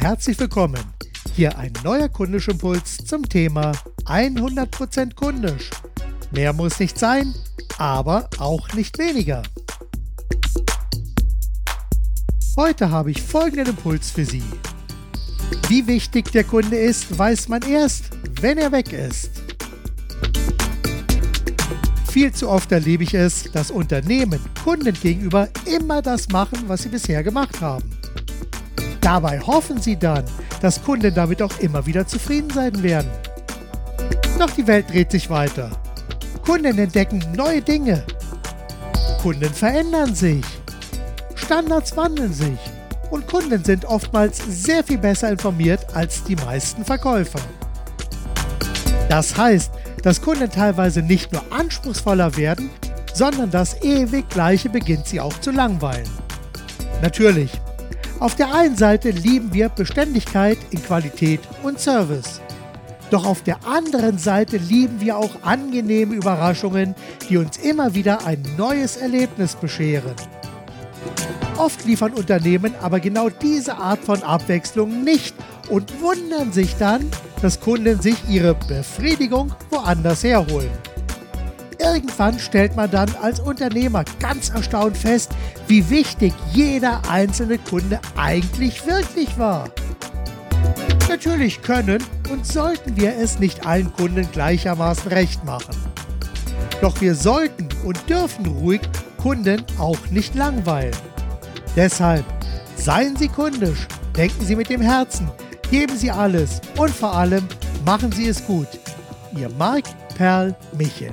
Herzlich willkommen. Hier ein neuer Kundischimpuls zum Thema 100% kundisch. Mehr muss nicht sein, aber auch nicht weniger. Heute habe ich folgenden Impuls für Sie. Wie wichtig der Kunde ist, weiß man erst, wenn er weg ist. Viel zu oft erlebe ich es, dass Unternehmen Kunden gegenüber immer das machen, was sie bisher gemacht haben. Dabei hoffen sie dann, dass Kunden damit auch immer wieder zufrieden sein werden. Doch die Welt dreht sich weiter. Kunden entdecken neue Dinge. Kunden verändern sich. Standards wandeln sich. Und Kunden sind oftmals sehr viel besser informiert als die meisten Verkäufer. Das heißt, dass Kunden teilweise nicht nur anspruchsvoller werden, sondern das ewig Gleiche beginnt sie auch zu langweilen. Natürlich, auf der einen Seite lieben wir Beständigkeit in Qualität und Service. Doch auf der anderen Seite lieben wir auch angenehme Überraschungen, die uns immer wieder ein neues Erlebnis bescheren. Oft liefern Unternehmen aber genau diese Art von Abwechslung nicht und wundern sich dann, dass Kunden sich ihre Befriedigung woanders herholen. Irgendwann stellt man dann als Unternehmer ganz erstaunt fest, wie wichtig jeder einzelne Kunde eigentlich wirklich war. Natürlich können und sollten wir es nicht allen Kunden gleichermaßen recht machen. Doch wir sollten und dürfen ruhig Kunden auch nicht langweilen. Deshalb seien Sie kundisch, denken Sie mit dem Herzen, Geben Sie alles und vor allem machen Sie es gut. Ihr Marc Perl Michel.